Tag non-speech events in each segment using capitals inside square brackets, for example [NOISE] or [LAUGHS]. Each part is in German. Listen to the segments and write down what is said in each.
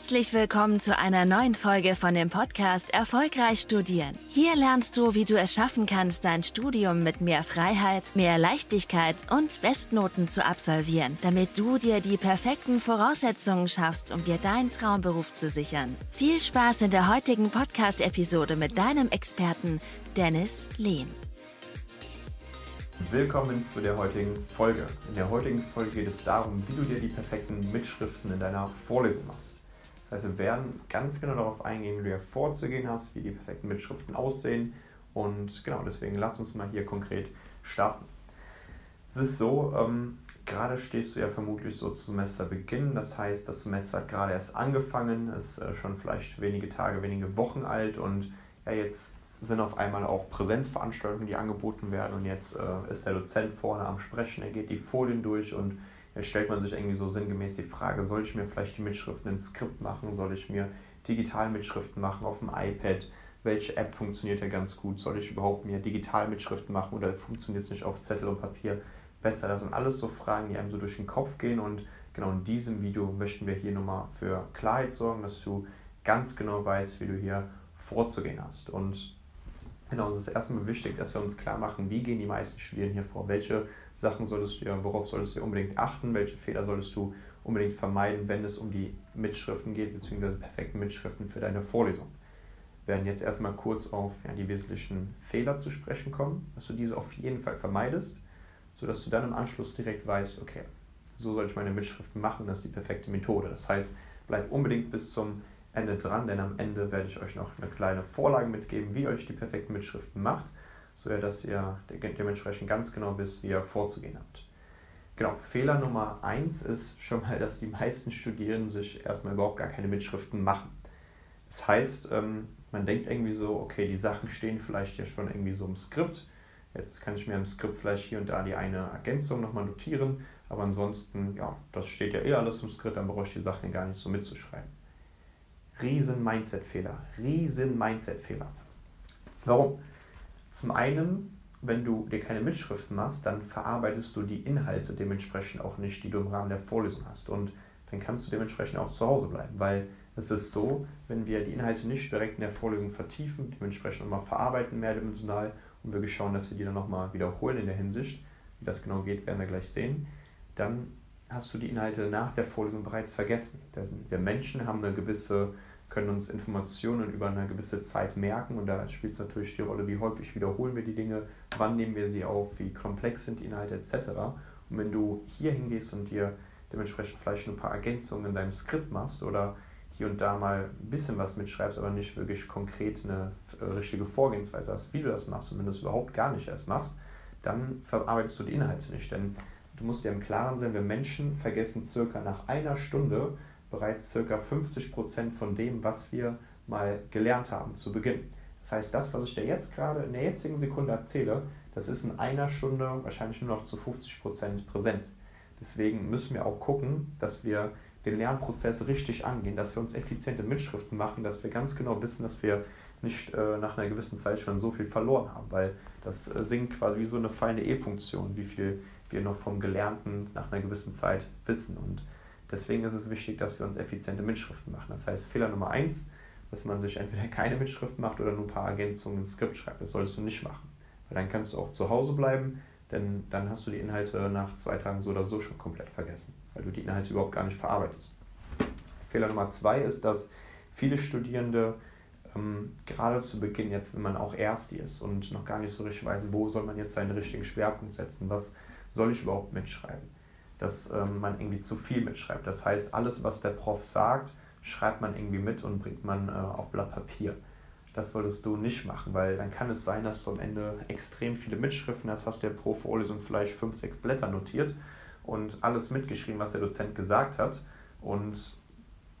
Herzlich willkommen zu einer neuen Folge von dem Podcast Erfolgreich Studieren. Hier lernst du, wie du es schaffen kannst, dein Studium mit mehr Freiheit, mehr Leichtigkeit und Bestnoten zu absolvieren, damit du dir die perfekten Voraussetzungen schaffst, um dir deinen Traumberuf zu sichern. Viel Spaß in der heutigen Podcast-Episode mit deinem Experten Dennis Lehn. Willkommen zu der heutigen Folge. In der heutigen Folge geht es darum, wie du dir die perfekten Mitschriften in deiner Vorlesung machst. Das heißt, wir werden ganz genau darauf eingehen, wie du vorzugehen hast, wie die perfekten Mitschriften aussehen. Und genau, deswegen lass uns mal hier konkret starten. Es ist so, ähm, gerade stehst du ja vermutlich so zu Semesterbeginn. Das heißt, das Semester hat gerade erst angefangen, ist äh, schon vielleicht wenige Tage, wenige Wochen alt und ja, jetzt sind auf einmal auch Präsenzveranstaltungen, die angeboten werden und jetzt äh, ist der Dozent vorne am Sprechen, er geht die Folien durch und stellt man sich irgendwie so sinngemäß die Frage, soll ich mir vielleicht die Mitschriften in Skript machen? Soll ich mir digital Mitschriften machen auf dem iPad? Welche App funktioniert ja ganz gut? Soll ich überhaupt mir digital Mitschriften machen oder funktioniert es nicht auf Zettel und Papier besser? Das sind alles so Fragen, die einem so durch den Kopf gehen und genau in diesem Video möchten wir hier nochmal für Klarheit sorgen, dass du ganz genau weißt, wie du hier vorzugehen hast. Und Genau, es ist erstmal wichtig, dass wir uns klar machen, wie gehen die meisten Studierenden hier vor, welche Sachen solltest du, worauf solltest du unbedingt achten, welche Fehler solltest du unbedingt vermeiden, wenn es um die Mitschriften geht, beziehungsweise perfekten Mitschriften für deine Vorlesung. Wir werden jetzt erstmal kurz auf ja, die wesentlichen Fehler zu sprechen kommen, dass du diese auf jeden Fall vermeidest, sodass du dann im Anschluss direkt weißt, okay, so soll ich meine Mitschriften machen, das ist die perfekte Methode. Das heißt, bleib unbedingt bis zum Ende dran, denn am Ende werde ich euch noch eine kleine Vorlage mitgeben, wie ihr euch die perfekten Mitschriften macht, so dass ihr dementsprechend ganz genau wisst, wie ihr vorzugehen habt. Genau, Fehler Nummer eins ist schon mal, dass die meisten Studierenden sich erstmal überhaupt gar keine Mitschriften machen. Das heißt, ähm, man denkt irgendwie so, okay, die Sachen stehen vielleicht ja schon irgendwie so im Skript. Jetzt kann ich mir im Skript vielleicht hier und da die eine Ergänzung nochmal notieren, aber ansonsten, ja, das steht ja eh alles im Skript, dann brauche ich die Sachen gar nicht so mitzuschreiben. Riesen Mindset-Fehler. Riesen Mindset-Fehler. Warum? Zum einen, wenn du dir keine Mitschriften machst, dann verarbeitest du die Inhalte dementsprechend auch nicht, die du im Rahmen der Vorlesung hast. Und dann kannst du dementsprechend auch zu Hause bleiben, weil es ist so, wenn wir die Inhalte nicht direkt in der Vorlesung vertiefen, dementsprechend nochmal verarbeiten, mehrdimensional und wirklich schauen, dass wir die dann nochmal wiederholen in der Hinsicht, wie das genau geht, werden wir gleich sehen, dann hast du die Inhalte nach der Vorlesung bereits vergessen. Wir Menschen haben eine gewisse können uns Informationen über eine gewisse Zeit merken und da spielt es natürlich die Rolle, wie häufig wiederholen wir die Dinge, wann nehmen wir sie auf, wie komplex sind die Inhalte etc. Und wenn du hier hingehst und dir dementsprechend vielleicht ein paar Ergänzungen in deinem Skript machst oder hier und da mal ein bisschen was mitschreibst, aber nicht wirklich konkret eine äh, richtige Vorgehensweise hast, wie du das machst und wenn du es überhaupt gar nicht erst machst, dann verarbeitest du die Inhalte nicht. Denn du musst dir im Klaren sein, wir Menschen vergessen circa nach einer Stunde bereits ca. 50% von dem, was wir mal gelernt haben zu Beginn. Das heißt, das, was ich dir jetzt gerade in der jetzigen Sekunde erzähle, das ist in einer Stunde wahrscheinlich nur noch zu 50% präsent. Deswegen müssen wir auch gucken, dass wir den Lernprozess richtig angehen, dass wir uns effiziente Mitschriften machen, dass wir ganz genau wissen, dass wir nicht äh, nach einer gewissen Zeit schon so viel verloren haben, weil das äh, sinkt quasi wie so eine feine E-Funktion, wie viel wir noch vom Gelernten nach einer gewissen Zeit wissen. Und Deswegen ist es wichtig, dass wir uns effiziente Mitschriften machen. Das heißt, Fehler Nummer eins, dass man sich entweder [LAUGHS] keine Mitschrift macht oder nur ein paar Ergänzungen ins Skript schreibt. Das solltest du nicht machen. Weil dann kannst du auch zu Hause bleiben, denn dann hast du die Inhalte nach zwei Tagen so oder so schon komplett vergessen, weil du die Inhalte überhaupt gar nicht verarbeitest. Fehler Nummer zwei ist, dass viele Studierende ähm, gerade zu Beginn, jetzt wenn man auch Ersti ist und noch gar nicht so richtig weiß, wo soll man jetzt seinen richtigen Schwerpunkt setzen, was soll ich überhaupt mitschreiben, dass ähm, man irgendwie zu viel mitschreibt. Das heißt, alles, was der Prof sagt, schreibt man irgendwie mit und bringt man äh, auf Blatt Papier. Das solltest du nicht machen, weil dann kann es sein, dass du am Ende extrem viele Mitschriften hast, hast ja pro Vorlesung vielleicht fünf, sechs Blätter notiert und alles mitgeschrieben, was der Dozent gesagt hat. Und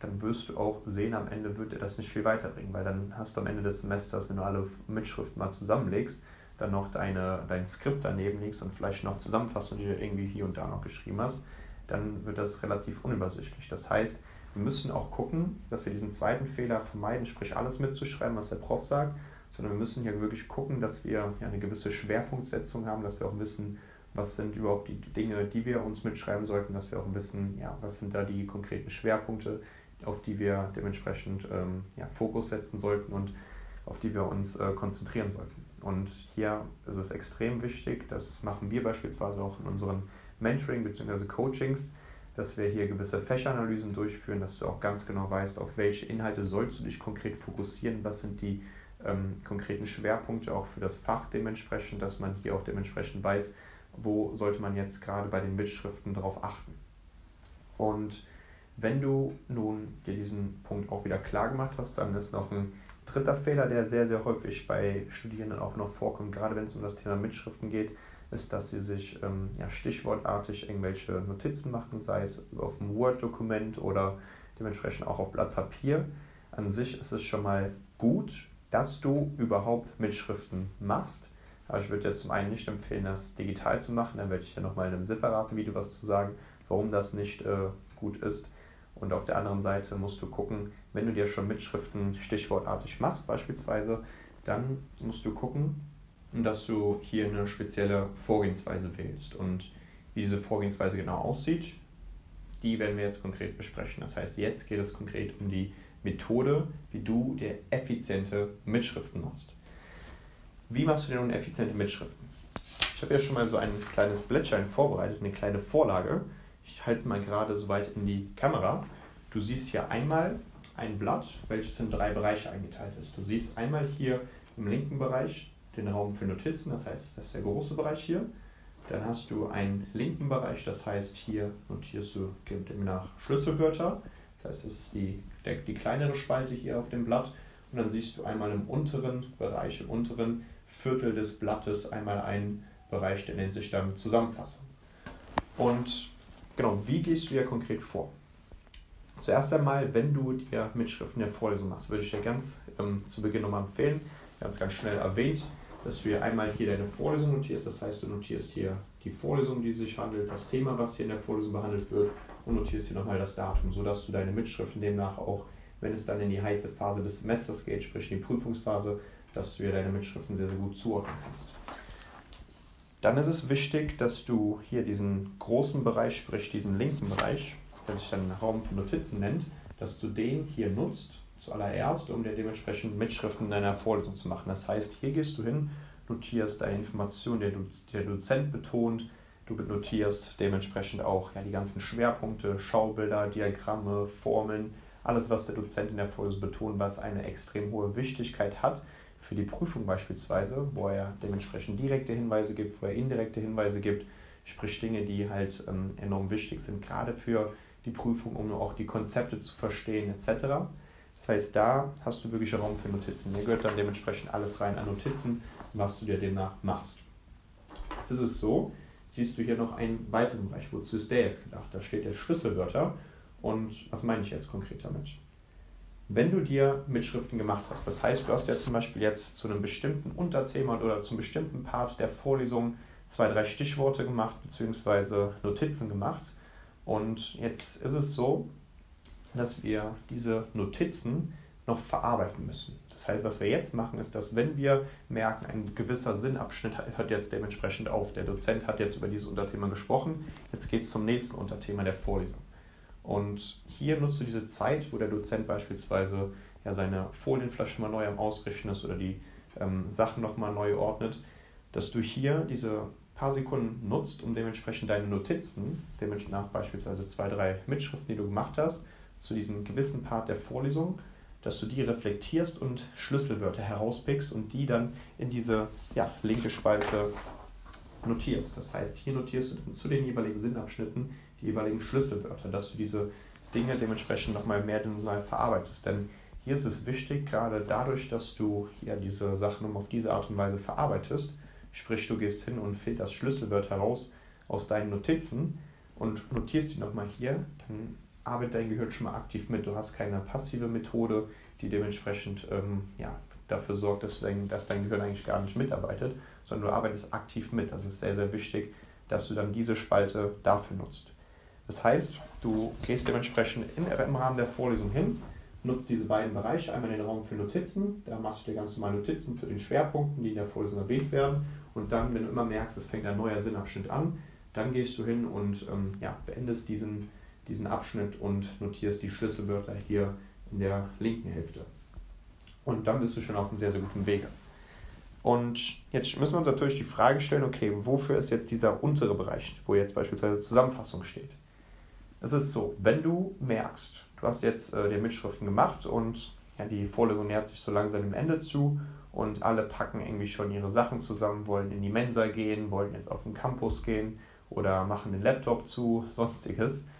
dann wirst du auch sehen, am Ende wird dir das nicht viel weiterbringen, weil dann hast du am Ende des Semesters, wenn du alle Mitschriften mal zusammenlegst, dann noch deine, dein Skript daneben legst und vielleicht noch Zusammenfassungen, die du irgendwie hier und da noch geschrieben hast, dann wird das relativ unübersichtlich. Das heißt, wir müssen auch gucken, dass wir diesen zweiten Fehler vermeiden, sprich alles mitzuschreiben, was der Prof sagt, sondern wir müssen hier wirklich gucken, dass wir eine gewisse Schwerpunktsetzung haben, dass wir auch wissen, was sind überhaupt die Dinge, die wir uns mitschreiben sollten, dass wir auch wissen, ja, was sind da die konkreten Schwerpunkte, auf die wir dementsprechend ähm, ja, Fokus setzen sollten und auf die wir uns äh, konzentrieren sollten. Und hier ist es extrem wichtig, das machen wir beispielsweise auch in unseren Mentoring bzw. Coachings, dass wir hier gewisse Fächeranalysen durchführen, dass du auch ganz genau weißt, auf welche Inhalte sollst du dich konkret fokussieren, was sind die ähm, konkreten Schwerpunkte auch für das Fach dementsprechend, dass man hier auch dementsprechend weiß, wo sollte man jetzt gerade bei den Mitschriften darauf achten. Und wenn du nun dir diesen Punkt auch wieder klar gemacht hast, dann ist noch ein dritter Fehler, der sehr, sehr häufig bei Studierenden auch noch vorkommt, gerade wenn es um das Thema Mitschriften geht, ist, dass sie sich ähm, ja, stichwortartig irgendwelche Notizen machen, sei es auf einem Word-Dokument oder dementsprechend auch auf Blatt Papier. An sich ist es schon mal gut, dass du überhaupt Mitschriften machst. Aber ich würde dir zum einen nicht empfehlen, das digital zu machen. Dann werde ich ja nochmal in einem separaten Video was zu sagen, warum das nicht äh, gut ist. Und auf der anderen Seite musst du gucken, wenn du dir schon Mitschriften stichwortartig machst beispielsweise, dann musst du gucken, dass du hier eine spezielle Vorgehensweise wählst. Und wie diese Vorgehensweise genau aussieht, die werden wir jetzt konkret besprechen. Das heißt, jetzt geht es konkret um die Methode, wie du dir effiziente Mitschriften machst. Wie machst du denn nun effiziente Mitschriften? Ich habe ja schon mal so ein kleines Blättchen vorbereitet, eine kleine Vorlage. Ich halte es mal gerade so weit in die Kamera. Du siehst hier einmal ein Blatt, welches in drei Bereiche eingeteilt ist. Du siehst einmal hier im linken Bereich den Raum für Notizen, das heißt, das ist der große Bereich hier. Dann hast du einen linken Bereich, das heißt, hier notierst du demnach Schlüsselwörter. Das heißt, das ist die, der, die kleinere Spalte hier auf dem Blatt. Und dann siehst du einmal im unteren Bereich, im unteren Viertel des Blattes einmal einen Bereich, der nennt sich dann Zusammenfassung. Und genau, wie gehst du ja konkret vor? Zuerst einmal, wenn du dir Mitschriften der Vorlesung machst, würde ich dir ganz ähm, zu Beginn nochmal empfehlen, ganz, ganz schnell erwähnt, dass du hier einmal hier deine Vorlesung notierst. Das heißt, du notierst hier die Vorlesung, die sich handelt, das Thema, was hier in der Vorlesung behandelt wird und notierst hier nochmal das Datum, sodass du deine Mitschriften demnach auch, wenn es dann in die heiße Phase des Semesters geht, sprich in die Prüfungsphase, dass du hier deine Mitschriften sehr, sehr gut zuordnen kannst. Dann ist es wichtig, dass du hier diesen großen Bereich, sprich diesen linken Bereich, der sich dann Raum für Notizen nennt, dass du den hier nutzt, zuallererst, um dir dementsprechend Mitschriften in deiner Vorlesung zu machen. Das heißt, hier gehst du hin, notierst deine Informationen, die der Dozent betont, du notierst dementsprechend auch ja, die ganzen Schwerpunkte, Schaubilder, Diagramme, Formeln, alles, was der Dozent in der Vorlesung betont, was eine extrem hohe Wichtigkeit hat für die Prüfung beispielsweise, wo er dementsprechend direkte Hinweise gibt, wo er indirekte Hinweise gibt, sprich Dinge, die halt ähm, enorm wichtig sind, gerade für die Prüfung, um auch die Konzepte zu verstehen etc. Das heißt, da hast du wirklich Raum für Notizen. Hier gehört dann dementsprechend alles rein an Notizen, was du dir demnach machst. Jetzt ist es so, siehst du hier noch einen weiteren Bereich. Wozu ist der jetzt gedacht? Da steht jetzt Schlüsselwörter. Und was meine ich jetzt konkret damit? Wenn du dir Mitschriften gemacht hast, das heißt, du hast ja zum Beispiel jetzt zu einem bestimmten Unterthema oder zum bestimmten Part der Vorlesung zwei, drei Stichworte gemacht, beziehungsweise Notizen gemacht, und jetzt ist es so, dass wir diese Notizen noch verarbeiten müssen. Das heißt, was wir jetzt machen, ist, dass wenn wir merken, ein gewisser Sinnabschnitt hört jetzt dementsprechend auf, der Dozent hat jetzt über dieses Unterthema gesprochen, jetzt geht es zum nächsten Unterthema der Vorlesung. Und hier nutzt du diese Zeit, wo der Dozent beispielsweise ja seine Folienflasche mal neu am Ausrichten ist oder die ähm, Sachen nochmal neu ordnet, dass du hier diese paar Sekunden nutzt, um dementsprechend deine Notizen, dementsprechend nach beispielsweise zwei, drei Mitschriften, die du gemacht hast, zu diesem gewissen Part der Vorlesung, dass du die reflektierst und Schlüsselwörter herauspickst und die dann in diese ja, linke Spalte notierst. Das heißt, hier notierst du dann zu den jeweiligen Sinnabschnitten die jeweiligen Schlüsselwörter, dass du diese Dinge dementsprechend nochmal mehr dimensional verarbeitest. Denn hier ist es wichtig, gerade dadurch, dass du hier diese Sachen auf diese Art und Weise verarbeitest, Sprich, du gehst hin und filterst Schlüsselwörter raus aus deinen Notizen und notierst die nochmal hier, dann arbeitet dein Gehirn schon mal aktiv mit. Du hast keine passive Methode, die dementsprechend ähm, ja, dafür sorgt, dass, dein, dass dein Gehirn eigentlich gar nicht mitarbeitet, sondern du arbeitest aktiv mit. Das ist sehr, sehr wichtig, dass du dann diese Spalte dafür nutzt. Das heißt, du gehst dementsprechend in, im Rahmen der Vorlesung hin, nutzt diese beiden Bereiche, einmal den Raum für Notizen, da machst du dir ganz normal Notizen zu den Schwerpunkten, die in der Vorlesung erwähnt werden und dann, wenn du immer merkst, es fängt ein neuer Sinnabschnitt an, dann gehst du hin und ähm, ja, beendest diesen, diesen Abschnitt und notierst die Schlüsselwörter hier in der linken Hälfte. Und dann bist du schon auf einem sehr, sehr guten Wege. Und jetzt müssen wir uns natürlich die Frage stellen, okay, wofür ist jetzt dieser untere Bereich, wo jetzt beispielsweise Zusammenfassung steht? Es ist so, wenn du merkst, du hast jetzt äh, die Mitschriften gemacht und ja, die Vorlesung nähert sich so langsam dem Ende zu und alle packen irgendwie schon ihre Sachen zusammen, wollen in die Mensa gehen, wollen jetzt auf den Campus gehen oder machen den Laptop zu, sonstiges,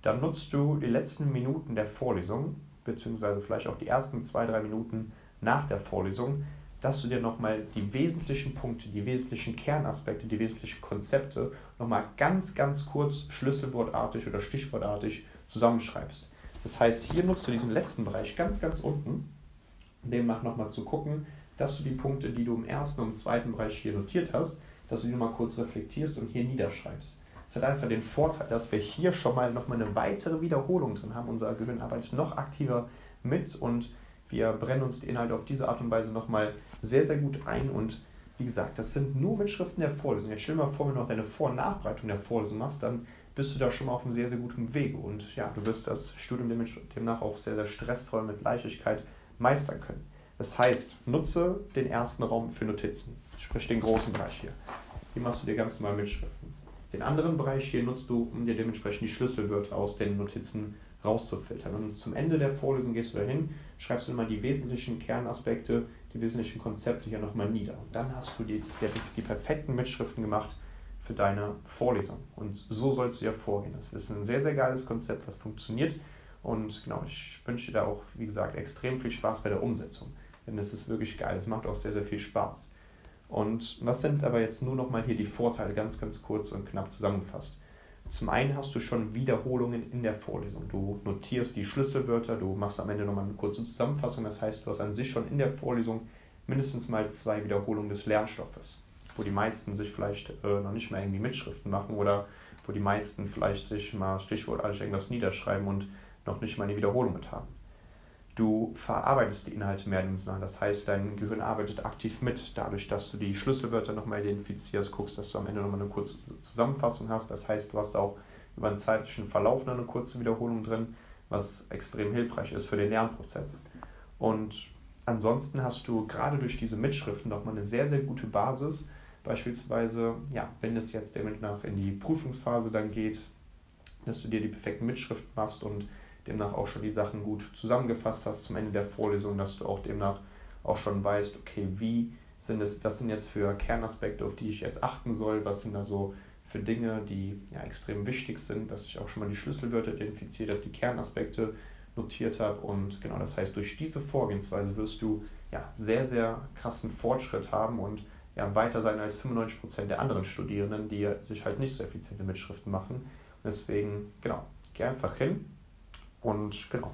dann nutzt du die letzten Minuten der Vorlesung, beziehungsweise vielleicht auch die ersten zwei, drei Minuten nach der Vorlesung, dass du dir nochmal die wesentlichen Punkte, die wesentlichen Kernaspekte, die wesentlichen Konzepte nochmal ganz, ganz kurz schlüsselwortartig oder stichwortartig zusammenschreibst. Das heißt, hier nutzt du diesen letzten Bereich ganz, ganz unten, demnach nochmal zu gucken, dass du die Punkte, die du im ersten und im zweiten Bereich hier notiert hast, dass du die nochmal kurz reflektierst und hier niederschreibst. Es hat einfach den Vorteil, dass wir hier schon mal nochmal eine weitere Wiederholung drin haben. Unser Gehirn arbeitet noch aktiver mit und wir brennen uns die Inhalte auf diese Art und Weise nochmal sehr, sehr gut ein. Und wie gesagt, das sind nur Mitschriften der Vorlesung. Jetzt stell dir mal vor, wenn du noch deine Vor- und Nachbereitung der Vorlesung machst, dann bist du da schon mal auf einem sehr, sehr guten Weg. Und ja, du wirst das Studium demnach auch sehr, sehr stressvoll mit Leichtigkeit meistern können. Das heißt, nutze den ersten Raum für Notizen, sprich den großen Bereich hier. Hier machst du dir ganz normal Mitschriften. Den anderen Bereich hier nutzt du, um dir dementsprechend die Schlüsselwörter aus den Notizen rauszufiltern. Und zum Ende der Vorlesung gehst du dahin, schreibst du immer die wesentlichen Kernaspekte, die wesentlichen Konzepte hier nochmal nieder. Und dann hast du die, die, die perfekten Mitschriften gemacht für deine Vorlesung. Und so sollst du ja vorgehen. Das ist ein sehr, sehr geiles Konzept, was funktioniert. Und genau, ich wünsche dir da auch, wie gesagt, extrem viel Spaß bei der Umsetzung. Denn es ist wirklich geil. Es macht auch sehr, sehr viel Spaß. Und was sind aber jetzt nur nochmal hier die Vorteile, ganz, ganz kurz und knapp zusammengefasst? Zum einen hast du schon Wiederholungen in der Vorlesung. Du notierst die Schlüsselwörter, du machst am Ende nochmal eine kurze Zusammenfassung. Das heißt, du hast an sich schon in der Vorlesung mindestens mal zwei Wiederholungen des Lernstoffes, wo die meisten sich vielleicht äh, noch nicht mehr irgendwie Mitschriften machen oder wo die meisten vielleicht sich mal stichwortartig irgendwas niederschreiben und noch nicht mal eine Wiederholung mit haben. Du verarbeitest die Inhalte mehrdimensional. Das heißt, dein Gehirn arbeitet aktiv mit, dadurch, dass du die Schlüsselwörter nochmal identifizierst, guckst, dass du am Ende nochmal eine kurze Zusammenfassung hast. Das heißt, du hast auch über einen zeitlichen Verlauf noch eine kurze Wiederholung drin, was extrem hilfreich ist für den Lernprozess. Und ansonsten hast du gerade durch diese Mitschriften nochmal eine sehr, sehr gute Basis. Beispielsweise, ja, wenn es jetzt demnach in die Prüfungsphase dann geht, dass du dir die perfekten Mitschriften machst und demnach auch schon die Sachen gut zusammengefasst hast zum Ende der Vorlesung, dass du auch demnach auch schon weißt, okay, wie sind es, was sind jetzt für Kernaspekte, auf die ich jetzt achten soll, was sind da so für Dinge, die ja extrem wichtig sind, dass ich auch schon mal die Schlüsselwörter identifiziert habe, die Kernaspekte notiert habe und genau, das heißt, durch diese Vorgehensweise wirst du ja sehr, sehr krassen Fortschritt haben und ja, weiter sein als 95% der anderen Studierenden, die sich halt nicht so effiziente Mitschriften machen. Und deswegen, genau, geh einfach hin, und genau,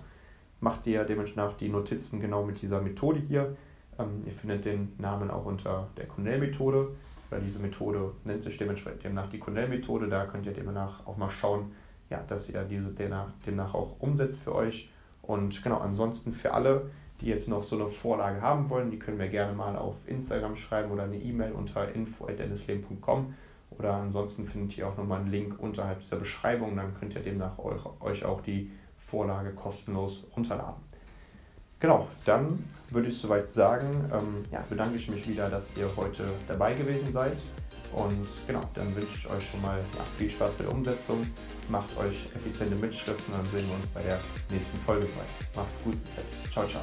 macht ihr dementsprechend die Notizen genau mit dieser Methode hier. Ähm, ihr findet den Namen auch unter der Cornell-Methode, weil diese Methode nennt sich dementsprechend demnach die Cornell-Methode. Da könnt ihr demnach auch mal schauen, ja, dass ihr diese demnach, demnach auch umsetzt für euch. Und genau, ansonsten für alle, die jetzt noch so eine Vorlage haben wollen, die können mir gerne mal auf Instagram schreiben oder eine E-Mail unter info.dennisleben.com oder ansonsten findet ihr auch nochmal einen Link unterhalb dieser Beschreibung, dann könnt ihr demnach euch auch die Vorlage kostenlos runterladen. Genau, dann würde ich soweit sagen, ähm, ja, bedanke ich mich wieder, dass ihr heute dabei gewesen seid. Und genau, dann wünsche ich euch schon mal ja, viel Spaß bei der Umsetzung. Macht euch effiziente Mitschriften und dann sehen wir uns bei der nächsten Folge. Macht's gut, ciao, ciao.